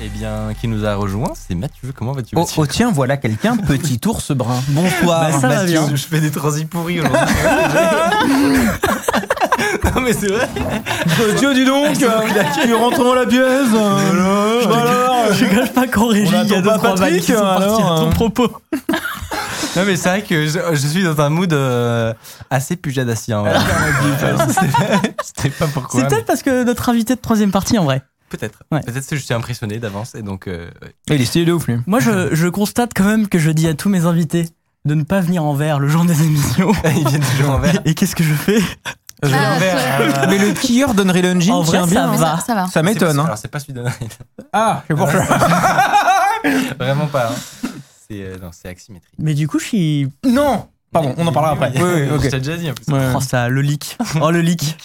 Eh bien, qui nous a rejoint, c'est Mathieu. Comment vas-tu Oh, Mathieu oh, tiens, voilà quelqu'un, petit ours brun. Bonsoir, Bah, ça va Mathieu. bien. Je fais des transis pourris aujourd'hui. non mais c'est vrai. Dieu, dis donc, tu rentres dans la pièce. Voilà. Je cache pas qu'en régie, On il y a deux, Patrick, qui sont parties alors, à ton hein. propos. Non mais c'est vrai que je, je suis dans un mood euh, assez pujadassien. ouais. C'était- C'était pas pourquoi. C'est peut-être parce que notre invité de troisième partie, en vrai. Peut-être. Ouais. Peut-être que je suis impressionné d'avance et donc. euh, ouais. Il est stylé de ouf, lui. Moi, je, je constate quand même que je dis à tous mes invités de ne pas venir en verre le jour des émissions. Ils viennent toujours en vert. Et qu'est-ce que je fais Je vais en Ah, vert. ça- euh, Mais le skieur d'Unreal Engine En vrai, tient ça bien. Va. ça, ça va. Ça m'étonne. Hein. Alors c'est pas celui d'Unreal. Ah, c'est pour ça. Vraiment pas. hein. C'est euh, non, c'est aximétrie. Mais du coup, je suis. Non Pardon, on en parlera après. Oui, oui, Je ok. t'ai déjà dit en plus. Ouais. Oh, ça, le leak. Oh, le leak.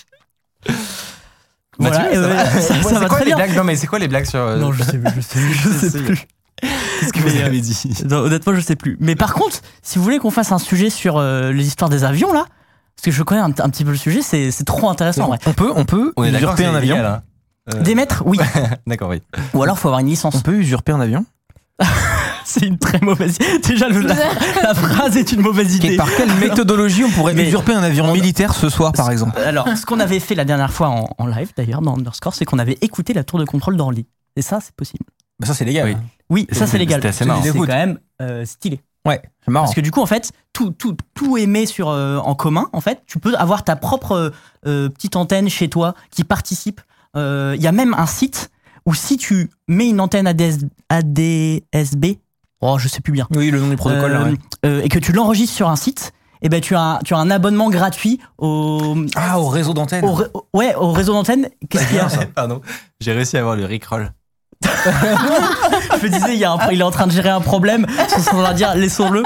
Mathieu, Voilà, ça ouais, va ça, ça C'est va quoi très les bien. blagues Non mais c'est quoi les blagues sur euh, Non, je sais, je sais, je sais plus. Qu'est-ce que vous avez dit? Non, honnêtement, je sais plus. Mais par contre, si vous voulez qu'on fasse un sujet sur euh, les histoires des avions, là, parce que je connais un, un petit peu le sujet, c'est c'est trop intéressant, vrai. On peut, on peut On est d'accord. usurper un avion. hein. Euh, Des maîtres, oui. D'accord, oui. Ou alors, faut avoir une licence. On peut usurper un avion? C'est une très mauvaise idée. Déjà, le- la, la phrase est une mauvaise Et idée. Par quelle méthodologie on pourrait Mais- usurper un avion on- militaire ce soir, par exemple Alors, ce qu'on avait fait la dernière fois en, en live, d'ailleurs, dans Underscore, c'est qu'on avait écouté la tour de contrôle d'Orly. Et ça, c'est possible. Bah, Ça, c'est légal. Oui. Oui, ça, c'est légal. C'est quand même euh, stylé. Ouais, c'est marrant. Parce que du coup, en fait, tout, tout, tout est mis sur, euh, en commun. En fait, tu peux avoir ta propre euh, euh, petite antenne chez toi qui participe. Il y a même un site où si tu mets une antenne ADS, ADSB, oh, je sais plus bien, Oui, le nom du protocole. là, euh, ouais. euh, et que tu l'enregistres sur un site, et ben tu as, un- tu as un abonnement gratuit au, Ah, au réseau d'antenne. au, ré- au- ouais, au réseau d'antenne. Qu'est-ce qu'il y a? Pardon. J'ai réussi à avoir le Rickroll. Je me disais, il, y a un- il est en train de gérer un problème. On va dire, laissons-le.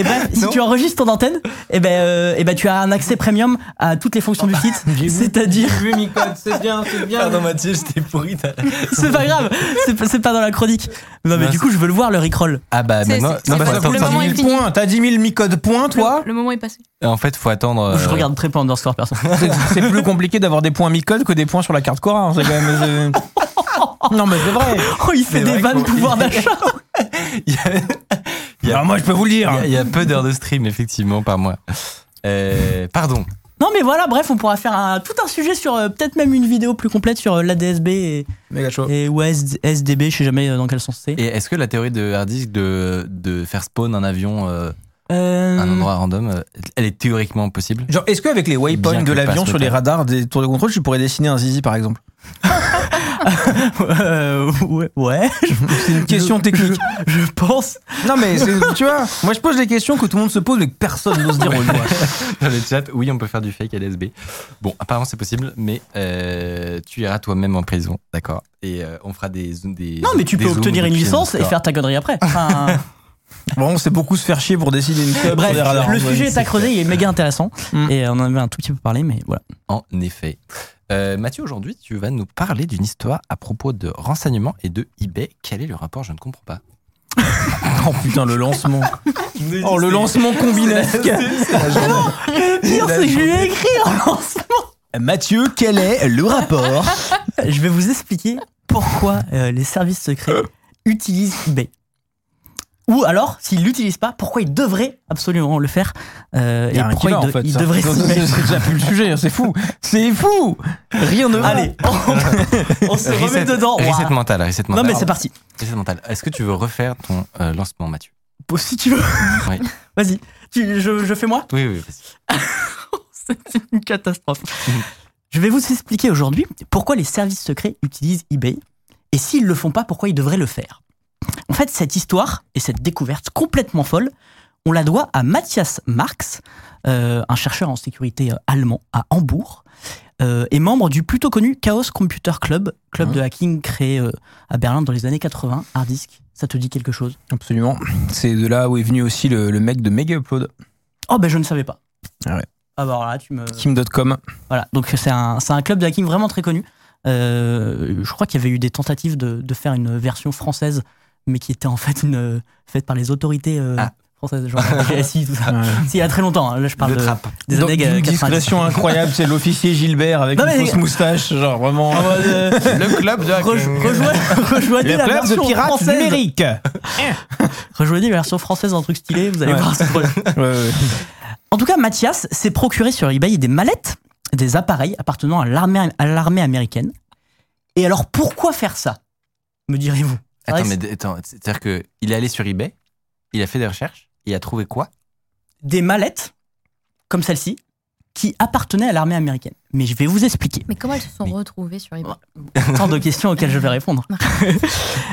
Et ben, si tu enregistres ton antenne, et ben, euh, et ben, tu as un accès premium à toutes les fonctions du site. C'est-à-dire, vu, Micode, c'est bien, c'est bien. Pardon Mathieu, j'étais pourri. t'as- c'est pas grave. C'est pas, dans la chronique. Non, mais du coup, je veux le voir, le Rickroll. Ah bah maintenant, non, c'est bah, est 10 000 fini. points. T'as 10 000 Micode points, toi Le, moment est passé. en fait, faut attendre. Je euh, regarde très peu Underscore, perso. C'est- C'est plus compliqué d'avoir des points Micode que des points sur la carte Cora. hein, C'est quand même. c'est- Non, mais c'est vrai. Oh, il fait des vannes pouvoir d'achat. Y a, Alors, moi, je peux vous le dire. il y a- il y a peu d'heures de stream effectivement par mois. Euh, pardon. Non, mais voilà, bref, on pourra faire un, tout un sujet sur euh, peut-être même une vidéo plus complète sur euh, l'ADSB et, et ou SDB, je sais jamais euh, dans quel sens c'est. Et est-ce que la théorie de Hardisk de, de faire spawn un avion euh, Euh, à un endroit random, elle est théoriquement possible? Genre, est-ce qu'avec les waypoints de l'avion sur le les radars des tours de contrôle, tu pourrais dessiner un zizi par exemple? euh, ouais, ouais. C'est une question technique. Je pense. Non, mais c'est- tu vois, moi je pose des questions que tout le monde se pose mais que personne n'ose dire au doigt. Dans le chat, oui, on peut faire du fake LSB. Bon, apparemment c'est possible, mais euh, tu iras toi-même en prison, d'accord Et euh, on fera des, des. Non, mais tu des peux zooms obtenir une depuis licence et faire ta connerie après. Enfin, Bon, c'est beaucoup se faire chier pour décider une bref, le sujet est à creuser, il est méga intéressant. Mm. Et on en avait un tout petit peu parlé, mais voilà. En effet. Euh, Mathieu, aujourd'hui, tu vas nous parler d'une histoire à propos de renseignements et de eBay. Quel est le rapport? Je ne comprends pas. Oh putain, le lancement. Oh, le lancement combinesque. Pire, c'est que je lui ai écrit en lancement. Mathieu, quel est le rapport? Je vais vous expliquer pourquoi euh, les services secrets utilisent eBay. Ou alors, s'ils l'utilisent pas, pourquoi ils devraient absolument le faire euh, Il et pourquoi en fait. s'y mettre. C'est déjà plus le sujet, hein, c'est fou. C'est fou. Rien ne va. Allez, on, on se remet Reset- dedans. Reset mental, reset Non, mais c'est parti. Reset mental. Est-ce que tu veux refaire ton euh, lancement, Mathieu? Bon, si tu veux. Oui. Vas-y. Je, je fais moi? Oui, oui, vas-y. C'est une catastrophe. Je vais vous expliquer aujourd'hui pourquoi les services secrets utilisent eBay et s'ils le font pas, pourquoi ils devraient le faire. En fait, cette histoire et cette découverte complètement folle, on la doit à Matthias Marx, euh, un chercheur en sécurité euh, allemand à Hambourg. euh, est membre du plutôt connu Chaos Computer Club, club Hein de hacking créé euh, à Berlin dans les années 80. Harddisk, ça te dit quelque chose? Absolument. C'est de là où est venu aussi le, le mec de Mega Upload, Oh ben je ne savais pas. Ah ouais. Ah bah alors là tu me... Kim.com. Voilà, donc c'est un, club de hacking vraiment très connu. Je crois qu'il y avait eu des tentatives de, de faire une version française, mais qui était en fait une, euh, faite par les autorités euh, Ah. françaises, genre GSI, tout ça. C'est il y a très longtemps, hein. là je parle Le de, des Donc, années d'une 90. discrétion incroyable, c'est l'officier Gilbert avec Non, une mais- fausse moustache, genre vraiment. En euh, Le club de Rej- rejoignez, rejoignez la club de version pirates française. numériques. Rejoignez la version française d'un truc stylé, vous allez Ouais. voir. trop bien. Ouais, ouais. En tout cas, Mathias s'est procuré sur eBay des mallettes, des appareils appartenant à l'armée, américaine. Et alors, pourquoi faire ça Me direz-vous? Attends, mais attends, c'est-à-dire qu'il est allé sur eBay, il a fait des recherches, il a trouvé quoi? Des mallettes comme celle-ci qui appartenaient à l'armée américaine. Mais je vais vous expliquer. Mais comment elles se sont retrouvées sur eBay? Tant de questions auxquelles je vais répondre.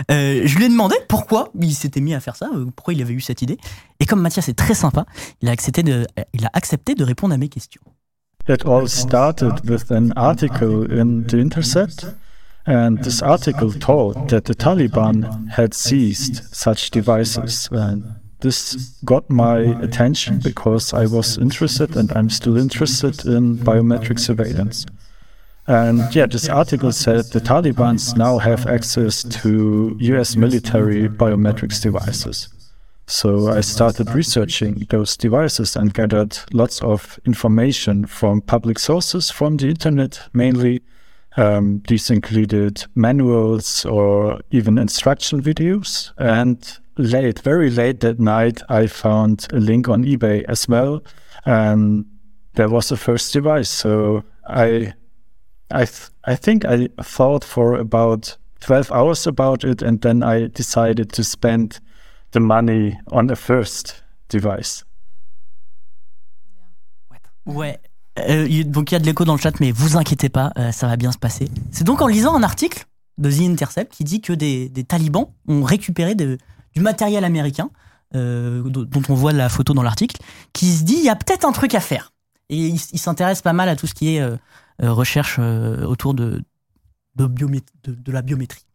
Euh, je lui ai demandé pourquoi il s'était mis à faire ça, euh, pourquoi il avait eu cette idée. Et comme Mathias est très sympa, il a accepté de, il a accepté de répondre à mes questions. It all started with an article in The Intercept, and this article told that the Taliban had seized such devices. And this got my attention because I was interested and I'm still interested in biometric surveillance. And yeah, this article said the Taliban's now have access to US military biometrics devices. So I started researching those devices and gathered lots of information from public sources from the internet mainly. Um, these included manuals or even instruction videos. And late, very late that night, I found a link on eBay as well. And there was the first device. So I, I, th- I think I thought for about 12 hours about it. And then I decided to spend the money on the first device. Ouais. Euh, donc il y a de l'écho dans le chat, mais vous inquiétez pas, euh, ça va bien se passer. C'est donc en lisant un article de The Intercept qui dit que des, talibans ont récupéré du matériel américain, euh, dont on voit la photo dans l'article, qui se dit il y a peut-être un truc à faire. Et il, s- il s'intéresse pas mal à tout ce qui est recherche autour de, de, la biométrie.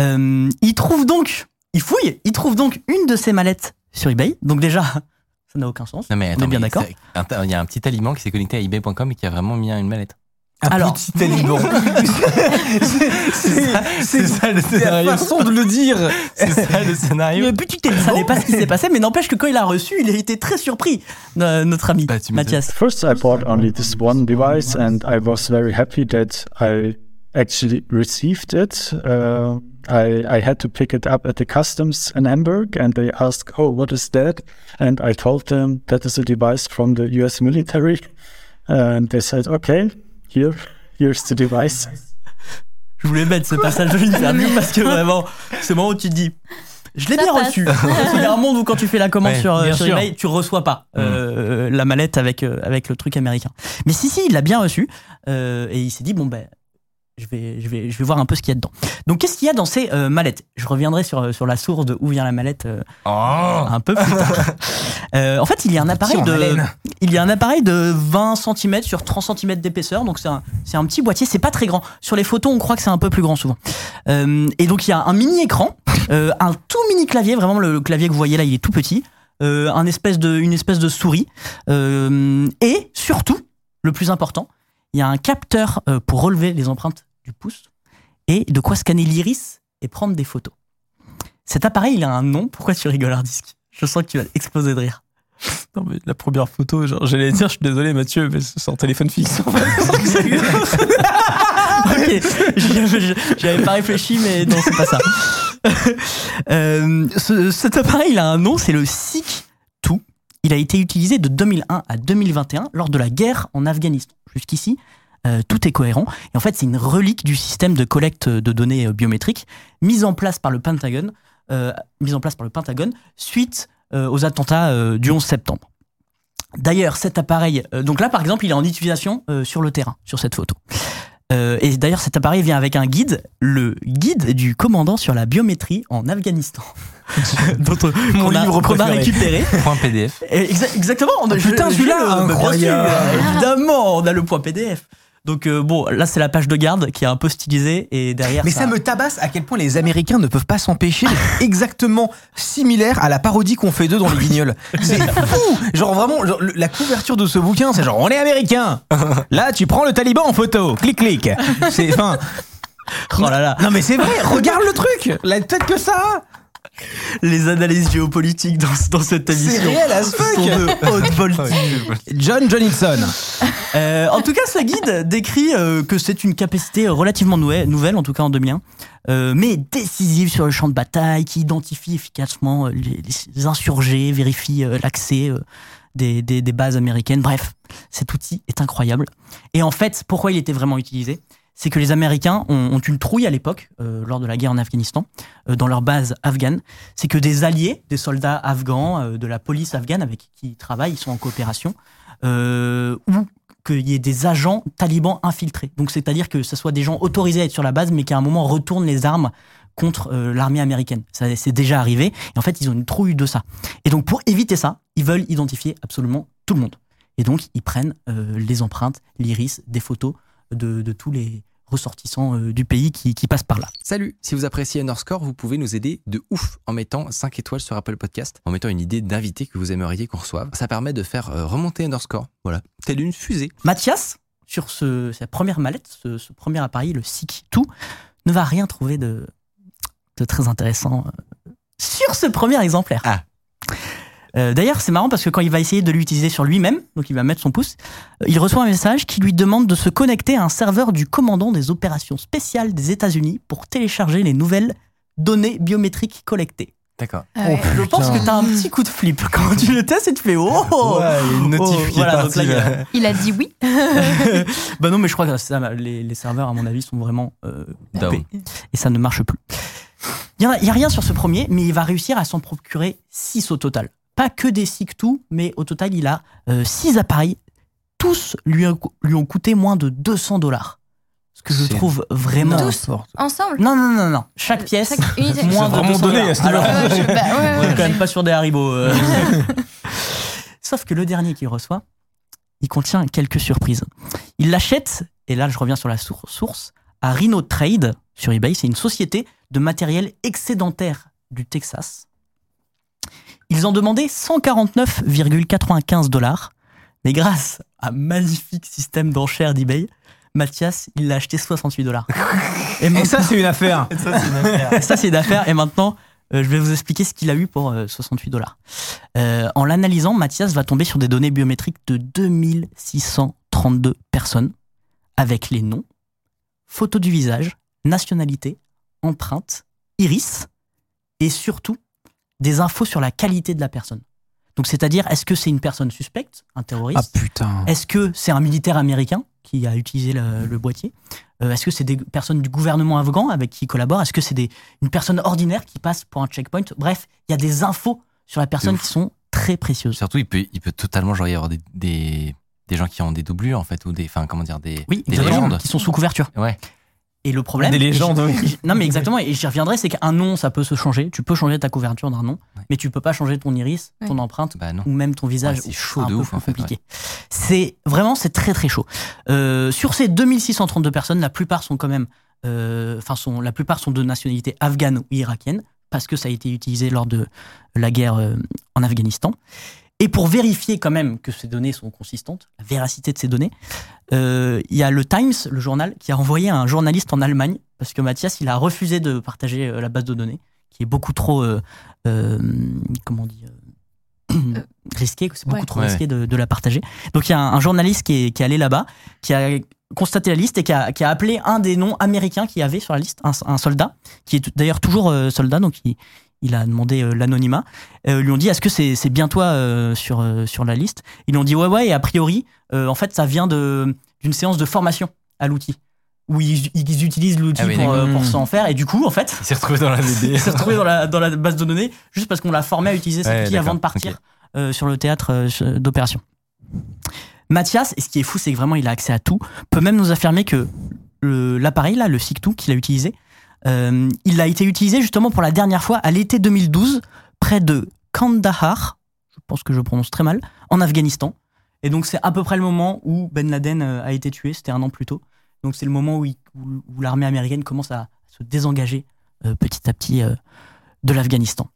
Euh, il trouve donc, il fouille, il trouve donc une de ces mallettes sur eBay. Donc déjà, ça n'a aucun sens. Non mais On est attends, bien d'accord Il y a un petit taliban qui s'est connecté à ebay.com et qui a vraiment mis une mallette. Un Alors- petit taliban. c'est C'est ça le c'est la scénario. façon de le dire. C'est ça le scénario. Le petit taliban. Ça n'est pas ce qui s'est passé, mais n'empêche que quand il a reçu, il a été très surpris, euh, notre ami Bah. Mathias. First, I bought only this one device, and I was very happy that I actually received it. Uh, I, I had to pick it up at the customs in Hamburg, and they asked, "Oh, what is that?" And I told them that is a device from the U.S. military, and they said, "Okay, here, here's the device." Je voulais mettre ce passage de l'interview parce que vraiment, c'est le moment où tu te dis. Je l'ai bien passe. reçu. Qu'il y a un monde où quand tu fais la commande Ouais, sur, sur eBay, tu reçois pas euh, la mallette avec, euh, avec le truc américain. Mais si, si, il l'a bien reçu. euh, et il s'est dit, bon, ben, je vais, je, vais, je vais voir un peu ce qu'il y a dedans. Donc, qu'est-ce qu'il y a dans ces euh, mallettes? Je reviendrai sur, sur la source de où vient la mallette euh, Oh un peu plus tard. Euh, en fait, il y a un appareil de, il y a un appareil de 20 cm sur 30 cm d'épaisseur, donc c'est un, un petit boîtier, c'est pas très grand. Sur les photos, on croit que c'est un peu plus grand souvent. Euh, et donc il y a un mini écran, euh, un tout mini clavier, vraiment le, le clavier que vous voyez là, il est tout petit, euh, un espèce de, une espèce de souris, euh, et surtout, le plus important, il y a un capteur euh, pour relever les empreintes du pouce et de quoi scanner l'iris et prendre des photos. Cet appareil, il a un nom. Pourquoi tu rigoles, Hardisk? Je sens que tu vas exploser de rire. Non, mais la première photo, genre, j'allais dire, je suis désolé, Mathieu, mais c'est en téléphone fixe. en fait. ok, j'avais pas réfléchi, mais non, c'est pas ça. Euh, ce- cet appareil, il a un nom, c'est le SIC-2. Il a été utilisé de 2001 à 2021 lors de la guerre en Afghanistan. Jusqu'ici, euh, tout est cohérent. Et en fait, c'est une relique du système de collecte de données euh, biométriques mise en place par le Pentagone, euh, mise en place par le Pentagone suite euh, aux attentats du 11 septembre. D'ailleurs, cet appareil, donc là par exemple, il est en utilisation sur le terrain, sur cette photo. Et d'ailleurs, cet appareil vient avec un guide, le guide du commandant sur la biométrie en Afghanistan. Mon a- livre qu'on a récupéré. Point PDF. Et exa- exactement. On a, Ah, putain, je- celui-là, bah, évidemment, on a le point PDF. Donc euh, bon, là c'est la page de garde qui est un peu stylisée et derrière. Mais ça me tabasse à quel point les Américains ne peuvent pas s'empêcher d'être exactement similaires à la parodie qu'on fait d'eux dans les guignols. C'est fou Genre vraiment, genre, la couverture de ce bouquin, c'est genre on est Américains Là, tu prends le taliban en photo, clic clic. C'est enfin. Oh là là. Non mais c'est vrai, regarde le truc La tête que ça a Les analyses géopolitiques dans, dans cette C'est émission réel as fuck sont de haute voltige. John Johnson. Euh, en tout cas, ce guide décrit euh, que c'est une capacité relativement nouvelle, nouvelle, en tout cas en 2001, euh, mais décisive sur le champ de bataille, qui identifie efficacement les, les insurgés, vérifie euh, l'accès euh, des, des- des bases américaines. Bref, cet outil est incroyable. Et en fait, pourquoi il était vraiment utilisé? C'est que les Américains ont, une trouille à l'époque, euh, lors de la guerre en Afghanistan, euh, dans leur base afghane. C'est que des alliés, des soldats afghans, euh, de la police afghane avec qui ils travaillent, ils sont en coopération, ou qu'il y ait des agents talibans infiltrés. Donc c'est-à-dire que ce soit des gens autorisés à être sur la base, mais qui à un moment retournent les armes contre l'armée américaine. Ça c'est déjà arrivé. Et en fait, ils ont une trouille de ça. Et donc pour éviter ça, ils veulent identifier absolument tout le monde. Et donc ils prennent les empreintes, l'iris, des photos de, de tous les ressortissants euh, du pays qui, qui passent par là. Salut, si vous appréciez Underscore, vous pouvez nous aider de ouf en mettant 5 étoiles sur Apple Podcast, en mettant une idée d'invité que vous aimeriez qu'on reçoive. Ça permet de faire euh, remonter Underscore, voilà, telle une fusée. Mathias, sur ce, sa première mallette, ce, ce premier appareil, le SIC 2, ne va rien trouver de, de très intéressant euh, sur ce premier exemplaire. Ah. Euh, D'ailleurs, c'est marrant parce que quand il va essayer de l'utiliser sur lui-même, donc il va mettre son pouce, euh, il reçoit un message qui lui demande de se connecter à un serveur du commandant des opérations spéciales des États-Unis pour télécharger les nouvelles données biométriques collectées. D'accord. Ah ouais. Je pense que tu as un petit coup de flip quand tu le testes et tu fais oh, Ouais, il y a une notif Oh, qui est voilà, donc là, il a- là. Il a dit oui. bah non, mais je crois que ça, les, les serveurs, à mon avis, sont vraiment euh, Down. coupés. Et ça ne marche plus. Il n'y a, a rien sur ce premier, mais il va réussir à s'en procurer 6 au total. Pas que des SIG-2, mais au total, il a 6 appareils. Tous lui, ont- lui ont coûté moins de 200 dollars. Ce que je trouve vraiment. Tous Ensemble Non, non, non, non. Chaque pièce, Chaque unité. moins C'est de vraiment 200 donné dollars. à ce Alors, Ouais, je- bah, ouais, on ouais, est quand même pas sur des haribots. euh. Sauf que le dernier qu'il reçoit, il contient quelques surprises. Il l'achète, et là je reviens sur la sour- source, à Rhino Trade sur eBay. C'est une société de matériel excédentaire du Texas. Ils ont demandé 149,95 dollars, mais grâce à un magnifique système d'enchères d'eBay, Mathias, il l'a acheté 68 dollars. Et, Et ça, c'est une affaire. ça, c'est d'affaire. Et maintenant, euh, je vais vous expliquer ce qu'il a eu pour euh, 68 dollars. Euh, en l'analysant, Mathias va tomber sur des données biométriques de 2632 personnes avec les noms, photos du visage, nationalité, empreinte, iris et surtout des infos sur la qualité de la personne. Donc, c'est-à-dire, est-ce que c'est une personne suspecte, un terroriste? Ah putain. est-ce que c'est un militaire américain qui a utilisé le, le boîtier? Euh, Est-ce que c'est des personnes du gouvernement afghan avec qui il collabore? Est-ce que c'est des- une personne ordinaire qui passe pour un checkpoint? Bref, il y a des infos sur la personne qui sont très précieuses. Surtout, il peut, il peut totalement genre, y avoir des, des, des gens qui ont des doublures, en fait, ou des, enfin, comment dire, des, Oui, des exactement, légendes. qui sont sous couverture. Ouais. Et le problème. Des légendes, oui. Non, mais exactement, et j'y reviendrai, c'est qu'un nom, ça peut se changer. Tu peux changer ta couverture d'un nom, Ouais. mais tu peux pas changer ton iris, Ouais. ton empreinte, Bah non. ou même ton visage. Ouais, c'est chaud un de peu ouf, plus en fait, compliqué. C'est vraiment, c'est très très chaud. Euh, sur ces 2632 personnes, la plupart sont quand même, euh, enfin, sont, la plupart sont de nationalité afghane ou irakienne, parce que ça a été utilisé lors de la guerre euh, en Afghanistan. Et pour vérifier quand même que ces données sont consistantes, la véracité de ces données, euh, il y a le Times, le journal, qui a envoyé un journaliste en Allemagne, parce que Mathias, il a refusé de partager euh, la base de données, qui est beaucoup trop, euh, euh, comment on dit, euh, risqué, c'est beaucoup Ouais. trop Ouais. risqué de, de la partager. Donc il y a un, un journaliste qui est, qui est allé là-bas, qui a constaté la liste et qui a, qui a appelé un des noms américains qu'il y avait sur la liste, un, un soldat, qui est d'ailleurs toujours euh, soldat, donc il, il a demandé euh, l'anonymat. Euh, lui ont dit est-ce que c'est c'est bien toi euh, sur, euh, sur la liste? Ils lui ont dit ouais ouais et a priori en fait ça vient d'une séance de formation à l'outil où ils, ils utilisent l'outil Ah oui, pour, euh, pour s'en faire et du coup en fait Il s'est retrouvé dans la DD. il s'est retrouvé dans la, dans la base de données juste parce qu'on l'a formé à utiliser cet Ouais, outil avant de partir euh, sur le théâtre euh, d'opération. Mathias, et ce qui est fou, c'est que vraiment il a accès à tout, peut même nous affirmer que l'appareil, là, le SIG-2 qu'il a utilisé, euh, il a été utilisé justement pour la dernière fois à l'été 2012, près de Kandahar, je pense que je prononce très mal, en Afghanistan. Et donc c'est à peu près le moment où Ben Laden euh, a été tué, c'était un an plus tôt. Donc c'est le moment où, l'armée américaine commence à se désengager euh, petit à petit de l'Afghanistan.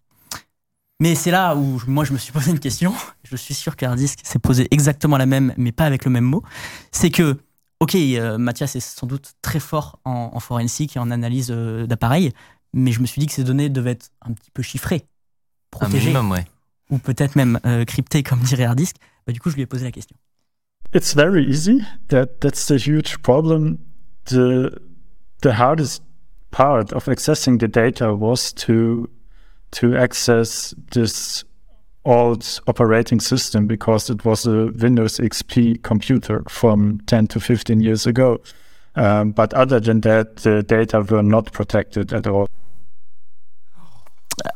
Mais c'est là où moi je me suis posé une question. Je suis sûr qu'Hardisk s'est posé exactement la même, mais pas avec le même mot. C'est que, ok, euh, Mathias est sans doute très fort en, en forensique et en analyse euh, d'appareils, mais je me suis dit que ces données devaient être un petit peu chiffrées, protégées, minimum, ouais. ou peut-être même euh, cryptées, comme dirait Hardisk. Bah, du coup, je lui ai posé la question. It's very easy. That that's the huge problem. The the hardest part of accessing the data was to to access this old operating system because it was a Windows XP computer from 10 to 15 years ago. Um, but other than that, the data were not protected at all.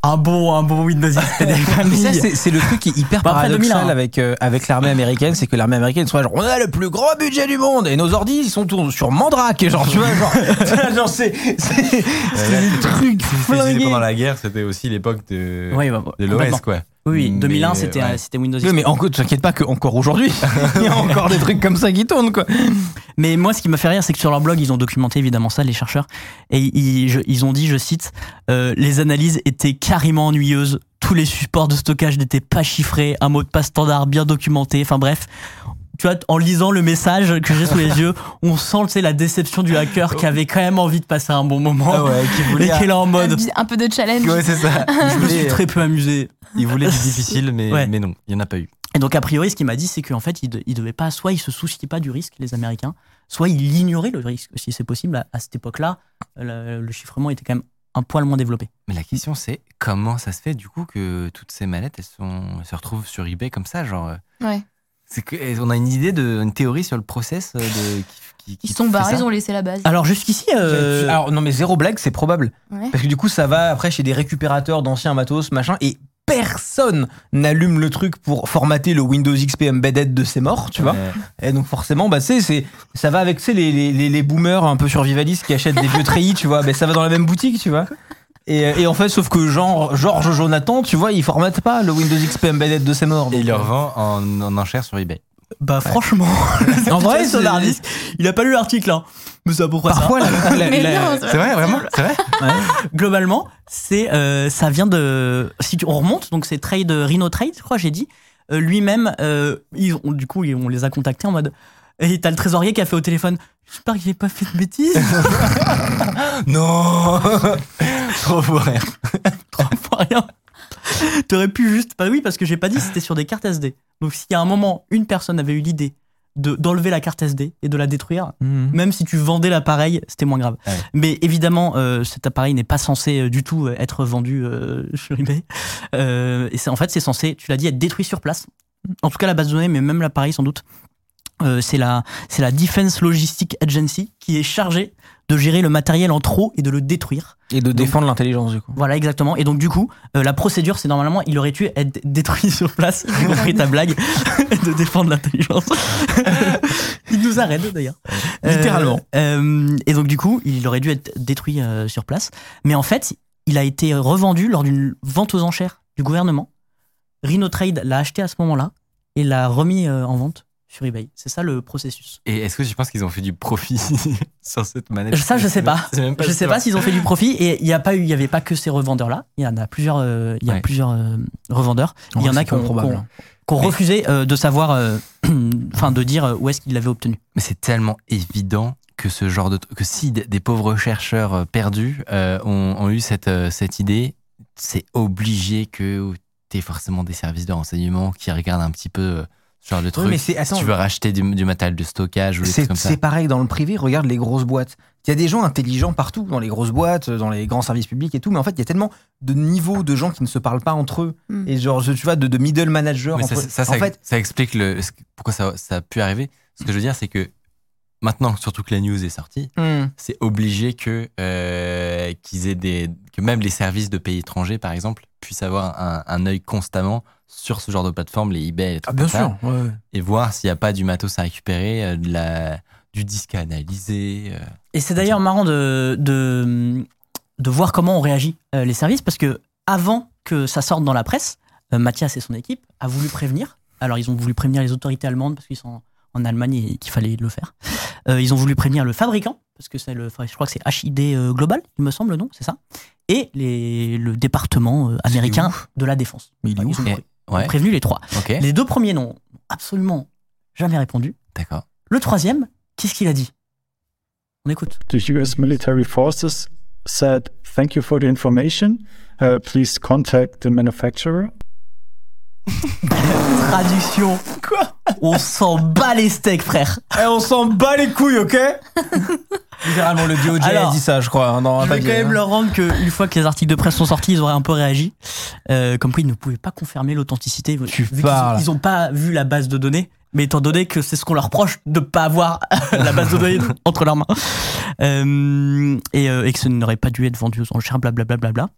Un bon, un bon Windows XP des familles. c'est le truc qui est hyper Bah, paradoxal 2001. avec, euh, avec l'armée américaine, c'est que l'armée américaine, soit genre, on a le plus gros budget du monde et nos ordis, ils sont tous sur Mandrake, genre, tu vois, genre, genre c'est c'est- des trucs flingués. pendant la guerre, c'était aussi l'époque de, Oui, bah, de l'OS, quoi. Oui, oui, 2001, Mais, c'était ouais. c'était Windows XP. Oui, mais encore, t'inquiète pas qu'encore aujourd'hui, il y a encore des trucs comme ça qui tournent, quoi. Mais moi, ce qui m'a fait rire, c'est que sur leur blog, ils ont documenté évidemment ça, les chercheurs, et ils, je- ils ont dit, je cite, euh, les analyses étaient carrément ennuyeuses, tous les supports de stockage n'étaient pas chiffrés, un mot de passe standard bien documenté, enfin bref. Tu vois, en lisant le message que j'ai sous les yeux, on sent tu sais, la déception du hacker qui avait quand même envie de passer un bon moment Ah ouais, qui et voulait. qui est là en Un, mode. un peu de challenge. Ouais, c'est ça. Je me suis très peu amusé. Il voulait du difficile, mais, Ouais. mais non, il n'y en a pas eu. Et donc, a priori, ce qu'il m'a dit, c'est qu'en fait, il, de- il devait pas, soit ils se souciaient pas du risque, les Américains, soit ils ignoraient le risque, si c'est possible. À, à cette époque-là, le, le chiffrement était quand même un poil moins développé. Mais la question, c'est comment ça se fait, du coup, que toutes ces mallettes, elles, sont, elles se retrouvent sur eBay comme ça Genre, euh, Ouais. C'est que, on a une idée, de, une théorie sur le process euh, de, qui, qui- qui Ils sont barrés, ils ont laissé la base. Alors, jusqu'ici, euh, Alors, non, mais zéro blague, c'est probable. Ouais. Parce que du coup, ça va après chez des récupérateurs d'anciens matos, machin, et personne n'allume le truc pour formater le Windows XP Embedded de ses morts, tu vois. Ouais. Et donc forcément, bah, sais, c'est, ça va avec tu sais, les, les, les, les boomers un peu survivalistes qui achètent des vieux treillis, tu vois. Ben, ça va dans la même boutique, tu vois. Et, et en fait, sauf que genre, Georges Jonathan, tu vois, il formate pas le Windows XP Embedded de ses morts. Et il le euh, revend en, en enchère sur eBay. bah, franchement, En vrai, c'est- Hardisk, il a pas lu l'article, hein. Mais c'est à peu près ça. Parfois, la, la- Mais la- non, C'est vrai, vraiment C'est vrai Globalement, c'est, euh, ça vient de. Si tu, on remonte, donc c'est Trade, Rhino Trade, je crois, j'ai dit. Euh, lui-même, euh, ils ont- du coup, ils- on les a contactés en mode. Et t'as le trésorier qui a fait au téléphone. J'espère qu'il n'ait pas fait de bêtises. Non Trop pour rien. Trois fois rien. T'aurais pu juste. Bah oui, parce que j'ai pas dit, c'était sur des cartes SD. Donc s'il y a un moment, une personne avait eu l'idée de- d'enlever la carte SD et de la détruire, Mhm. même si tu vendais l'appareil, c'était moins grave. Ouais. Mais évidemment, euh, cet appareil n'est pas censé euh, du tout euh, être vendu euh, sur eBay. Et en fait, c'est censé, tu l'as dit, être détruit sur place. En tout cas, la base de données, mais même l'appareil sans doute. Euh, c'est la, c'est la Defense Logistic Agency qui est chargée de gérer le matériel en trop et de le détruire. Et de défendre l'intelligence, du coup. Voilà, exactement. Et donc, du coup, euh, la procédure, c'est normalement, il aurait dû être détruit sur place. J'ai compris ta blague de défendre l'intelligence. il nous arrête d'ailleurs. Littéralement. Euh, euh, et donc, du coup, il aurait dû être détruit sur place. Mais en fait, il a été revendu lors d'une vente aux enchères du gouvernement. Rhino Trade l'a acheté à ce moment-là et l'a remis en vente sur eBay. C'est ça le processus. Et est-ce que tu penses qu'ils ont fait du profit sur cette manette? Ça, je sais pas. Même Je sais pas s'ils ont fait du profit et il y a pas eu, il y avait pas que ces revendeurs là. Il y en a plusieurs, euh, il y a Ouais. plusieurs euh, revendeurs. Il y en a qui pas ont, probable. qui ont- qui ont Mais- refusé euh, de savoir, euh, enfin de dire où est-ce qu'ils l'avaient obtenu. Mais c'est tellement évident que ce genre de que si des pauvres chercheurs perdus euh, ont, ont eu cette, euh, cette idée, c'est obligé que tu aies forcément des services de renseignement qui regardent un petit peu euh, genre de truc. Oui, mais c'est, si attends, tu veux racheter du, du matériel de stockage ou des trucs C'est comme ça. c'est pareil dans le privé, regarde les grosses boîtes. Il y a des gens intelligents partout, dans les grosses boîtes, dans les grands services publics et tout, mais en fait, il y a tellement de niveaux de gens qui ne se parlent pas entre eux. Mm. Et genre, tu vois, de, de middle manager. Ça, entre- ça, ça, en fait, ça explique le, pourquoi ça, ça a pu arriver. Ce que je veux dire, c'est que maintenant, surtout que la news est sortie, hmm, c'est obligé que euh, qu'ils aient des que même les services de pays étrangers par exemple puissent avoir un, un œil constamment sur ce genre de plateforme les eBay et, tout ah, bien sûr. ouais. et voir s'il n'y a pas du matos à récupérer euh, de la du disque à analyser euh. Et c'est d'ailleurs marrant de, de de voir comment on réagit les services parce que avant que ça sorte dans la presse, Mathias et son équipe a voulu prévenir Alors, ils ont voulu prévenir les autorités allemandes parce qu'ils sont en Allemagne et qu'il fallait le faire. Euh, ils ont voulu prévenir le fabricant parce que c'est le, je crois que c'est HID euh, Global, il me semble, non C'est ça? Et les, le département euh, américain de la défense. Mais il est où Ils ont Ouais, prévenu les trois. Les deux premiers n'ont absolument jamais répondu. d'accord. Le troisième, qu'est-ce qu'il a dit? On écoute. The US military forces said, Thank you for the information. Uh, please contact the manufacturer. Traduction. Quoi On s'en bat les steaks, frère. Eh, on s'en bat les couilles, ok Littéralement, le DOJ Alors, a dit ça, je crois. hein, dans un Je vais quand même hein. leur rendre qu'une fois que les articles de presse sont sortis, ils auraient un peu réagi. Euh, comme quoi, ils ne pouvaient pas confirmer l'authenticité. Tu vu qu'ils- parles. Ils n'ont pas vu la base de données. Mais étant donné que c'est ce qu'on leur reproche de ne pas avoir la base de données entre leurs mains. Euh, et, euh, et que ce n'aurait pas dû être vendu aux enchères, blablabla. Bla, bla, bla.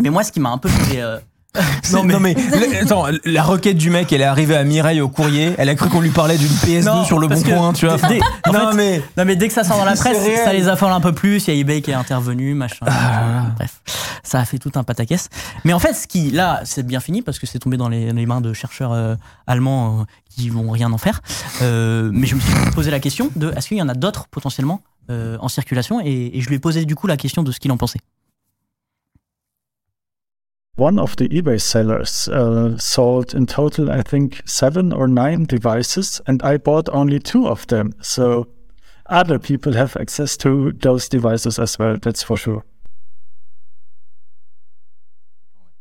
Mais moi, ce qui m'a un peu fait. euh, Non mais, la- attends, la requête du mec, elle est arrivée à Mireille au courrier. Elle a cru qu'on lui parlait d'une PS2 Non, sur le bon coin, tu vois. dès- non fait, mais Non mais dès que ça sort dans la presse, ça les affole un peu plus. Il y a eBay qui est intervenu, machin. Ah. Bref, ça a fait tout un pataquès. Mais en fait, ce qui là, c'est bien fini parce que c'est tombé dans les, les mains de chercheurs euh, allemands euh, qui vont rien en faire. Euh, mais je me suis posé la question de est-ce qu'il y en a d'autres potentiellement euh, en circulation? Et, et je lui ai posé du coup la question de ce qu'il en pensait. One of the eBay sellers uh, sold in total, I think, seven or nine devices, and I bought only two of them. So other people have access to those devices as well, that's for sure.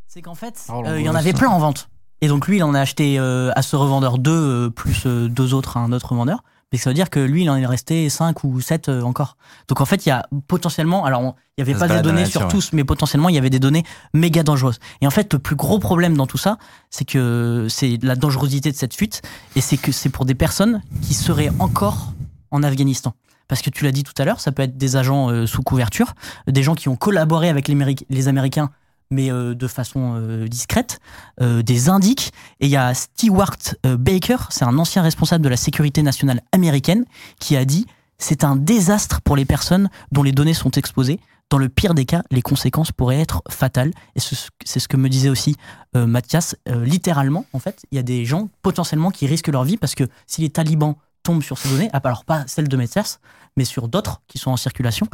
C'est qu'en fait, Oh, euh, il y en avait plein en vente. Et donc lui, il en a acheté euh, à ce revendeur deux, euh, plus euh, deux autres à un autre revendeur. Mais ça veut dire que lui, il en est resté 5 ou 7 euh, encore. Donc en fait, il y a potentiellement, alors il n'y avait Ça pas des données sur tous, mais potentiellement, il y avait des données méga dangereuses. Et en fait, le plus gros problème dans tout ça, c'est que c'est la dangerosité de cette fuite, et c'est que c'est pour des personnes qui seraient encore en Afghanistan. Parce que tu l'as dit tout à l'heure, ça peut être des agents euh, sous couverture, des gens qui ont collaboré avec les Américains, mais euh, de façon euh, discrète, euh, des indiques. Et il y a Stewart Baker, c'est un ancien responsable de la sécurité nationale américaine, qui a dit c'est un désastre pour les personnes dont les données sont exposées. Dans le pire des cas, les conséquences pourraient être fatales. Et ce- c'est ce que me disait aussi Mathias. Littéralement, en fait, il y a des gens potentiellement qui risquent leur vie parce que si les talibans tombent sur ces données, ah, alors pas celles de Mathias, mais sur d'autres qui sont en circulation,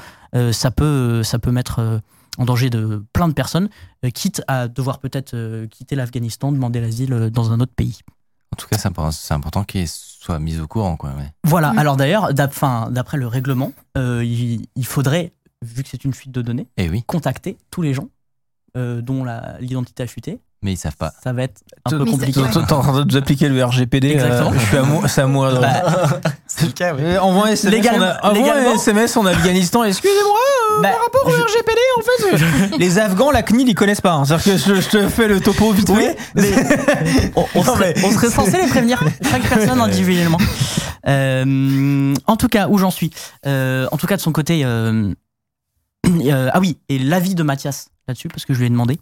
ça, peut, ça peut mettre en danger de plein de personnes, euh, quitte à devoir peut-être euh, quitter l'Afghanistan, demander l'asile euh, dans un autre pays. En tout cas, c'est important, important qu'il soit mis au courant, quoi. ouais. Voilà, Mm. alors d'ailleurs, d'après le règlement, euh, il, il faudrait, vu que c'est une fuite de données, Eh oui, contacter tous les gens euh, dont la- l'identité a fuité. Mais ils savent pas. Ça va être un peu compliqué. Toi, t'es en train de nous appliquer le RGPD. euh, Exactement. je suis à moi, c'est à moi. de- C'est le cas, Euh, Envoie un SMS, Légal- on a- envoie un légalement. SMS en Afghanistan. Excusez-moi, euh, Bah, par rapport au RGPD, en fait, euh, les Afghans, la CNIL, ils connaissent pas. hein. C'est-à-dire que je, je te fais le topo vite Oui, fait. on, on Non, serait, mais- on serait censé les prévenir, chaque personne individuellement. Euh, en tout cas, où j'en suis Euh, En tout cas, de son côté, euh, euh, ah oui, et l'avis de Mathias là-dessus, parce que je lui ai demandé,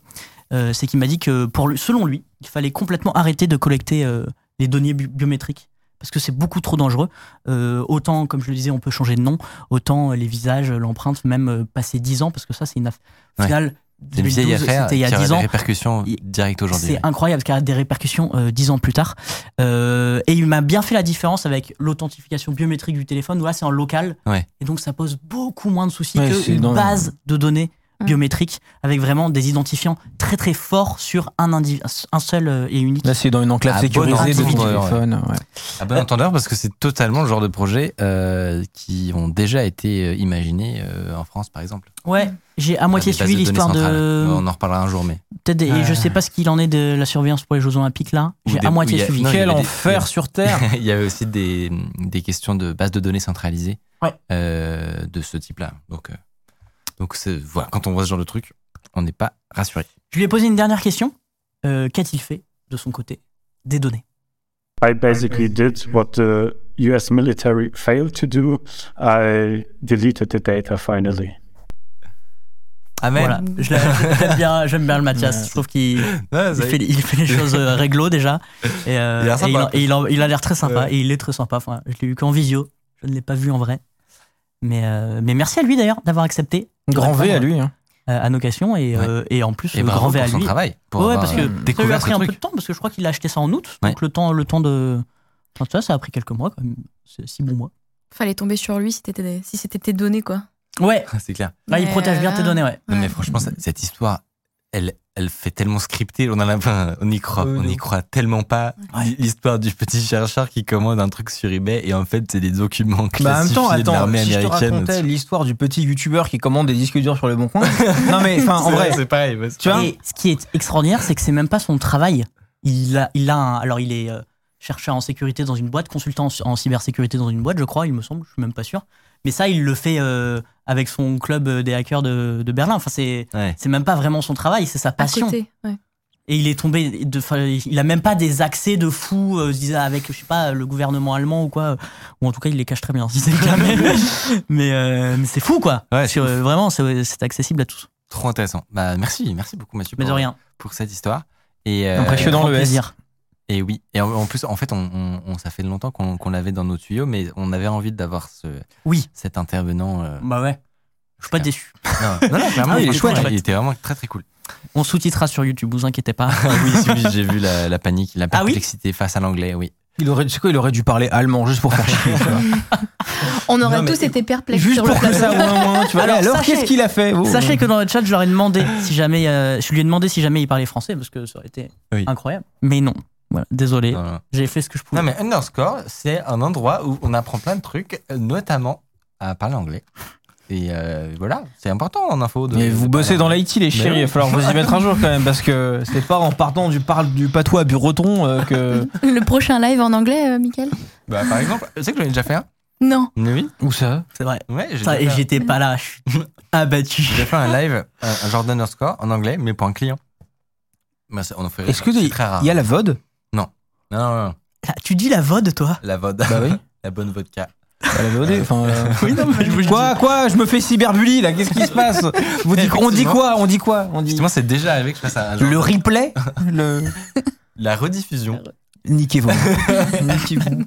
euh, c'est qu'il m'a dit que pour lui, selon lui, il fallait complètement arrêter de collecter euh, les données bi- biométriques. Parce que c'est beaucoup trop dangereux. Euh, autant, comme je le disais, on peut changer de nom, autant les visages, l'empreinte, même euh, passer 10 ans, parce que ça, c'est une aff- Ouais. finale. C'est une vieille 2012, affaire C'était il y a aurait 10 des ans. répercussions Il- directes aujourd'hui. C'est incroyable, car il y a des répercussions euh, dix ans plus tard. Euh, et il m'a bien fait la différence avec l'authentification biométrique du téléphone, où là c'est en local. Ouais. Et donc ça pose beaucoup moins de soucis Ouais, c'est qu'une base de données Biométriques avec vraiment des identifiants très très forts sur un, un seul euh, et unique. Là, c'est dans une enclave Ah, bon sécurisée de ton téléphone. ouais. À bon entendeur, parce que c'est totalement le genre de projet euh, qui ont déjà été euh, imaginés euh, en France, par exemple. Ouais, j'ai à moitié bases suivi l'histoire de. On en reparlera un jour, mais. Peut-être et Ouais. je sais pas ce qu'il en est de la surveillance pour les Jeux Olympiques là. J'ai à moitié a- suivi. non, Quel des- enfer sur Terre il y avait aussi des, des questions de base de données centralisées Ouais. euh, de ce type-là. Donc, euh, donc voilà, quand on voit ce genre de truc, on n'est pas rassuré. Je lui ai posé une dernière question. Euh, Qu'a-t-il fait de son côté des données? I basically did what the US military failed to do. I deleted the data finally. Amen. Voilà, j'aime bien, j'aime bien le Mathias. Je trouve qu'il il fait, il fait les choses euh, réglo déjà. Et, euh, Il a l'air très sympa Ouais. et il est très sympa. Enfin, je l'ai eu qu'en visio. Je ne l'ai pas vu en vrai. Mais, euh, mais merci à lui d'ailleurs d'avoir accepté. Grand V à lui. hein. euh, à nos questions et, euh, et en plus Et bravo grand V pour à son lui. travail. Pour ouais, parce que euh, ça lui a pris un peu de temps parce que je crois qu'il a acheté ça en août, Ouais. donc le temps, le temps de. Enfin, vois, ça a pris quelques mois quand même, c'est six bons mois. Fallait tomber sur lui si, des- si c'était tes données, quoi. Ouais, C'est clair. Là, il protège bien tes euh, données, ouais. Non, mais Ouais. franchement, ça- cette histoire, elle, elle fait tellement scripté. On en a pas, on y croit, on de y ouf. croit tellement pas. Ouais. L'histoire du petit chercheur qui commande un truc sur eBay et en fait, c'est des documents classifiés Bah, en même temps, de attends, l'armée si je te américaine. racontais l'histoire du petit youtubeur qui commande des disques durs sur le bon coin. non mais enfin en vrai, c'est pareil. Tu vois? Et ce qui est extraordinaire, c'est que c'est même pas son travail. Il a, il a un- alors il est euh, chercheur en sécurité dans une boîte, consultant en, cybersécurité dans une boîte, je crois, il me semble, je suis même pas sûr. Mais ça, il le fait euh, avec son club des hackers de, de Berlin. Enfin, c'est, Ouais. c'est même pas vraiment son travail, c'est sa À passion. côté, ouais. Et il est tombé, de, il a même pas des accès de fou, euh, avec, je sais pas, le gouvernement allemand ou quoi. Ou en tout cas, il les cache très bien, si c'est le cas. Mais, mais, euh, mais c'est fou, quoi. Ouais, c'est Sur, euh, vraiment, c'est, accessible à tous. Trop intéressant. Bah, merci, merci beaucoup, Mathieu, Mais de pour, rien. pour cette histoire. Et, euh, Impressionnant. Grand le plaisir. Et oui. Et en, plus, en fait, on, on- on- ça fait longtemps qu'on l'avait dans nos tuyaux, mais on avait envie d'avoir ce, Oui. cet intervenant. euh, Bah ouais. Je suis pas Clair. déçu. Non, non, non, clairement, Ah, il est chouette. Il était vraiment très très cool. On sous-titrera sur YouTube, vous inquiétez pas. Oui, j'ai vu la, la panique, la Ah oui perplexité face à l'anglais, oui. il aurait, tu sais quoi, il aurait dû parler allemand juste pour faire chier. tu vois. On aurait Non, tous été perplexes juste sur le pour que plateau. ça au moins, tu vois. Alors, qu'est-ce qu'il a fait oh. Sachez que dans le chat, je leur ai demandé si jamais, euh, je lui ai demandé si jamais il parlait français parce que ça aurait été Oui. incroyable. Mais non. Voilà, désolé. J'ai fait ce que je pouvais. Non, mais Underscore, c'est un endroit où on apprend plein de trucs, euh, notamment à parler anglais. Et euh, voilà, c'est important en info. De, Mais vous bossez dans l'IT, les chéris, il va falloir vous y mettre un jour quand même, parce que c'est pas en partant du, parle, du patois breton euh, que. Le prochain live en anglais, euh, anglais. Bah, par exemple, tu sais que j'en ai déjà fait un Non. Mais oui. Où ça? C'est vrai. Ouais, j'ai Ça, et j'étais pas là. Je suis abattu. j'ai fait un live, un, un genre d'Underscore en anglais, mais pour un client. Bah, ça- on en fait Est-ce que c'est il très rare. y a la VOD? Non, non, non, Ah, Tu dis la VOD, toi? La VOD. Bah oui. la bonne vodka. Bah, La VOD, enfin. euh, Oui, non, mais je vous Quoi, quoi Je me fais cyberbully là, qu'est-ce qui se passe? Vous dites, On dit quoi On dit quoi On dit. Justement, c'est déjà arrivé que je fasse un genre- Le replay le... la rediffusion. Niquez-vous. Niquez-vous.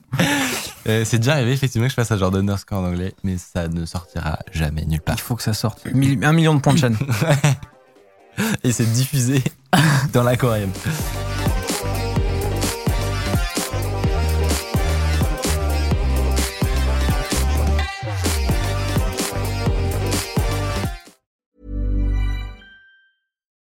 Euh, c'est déjà arrivé effectivement que je fasse un genre d'Underscore en anglais, mais ça ne sortira jamais nulle part. Il faut que ça sorte. Mille- Un million de points de chaîne. Et c'est diffusé dans l'aquarium.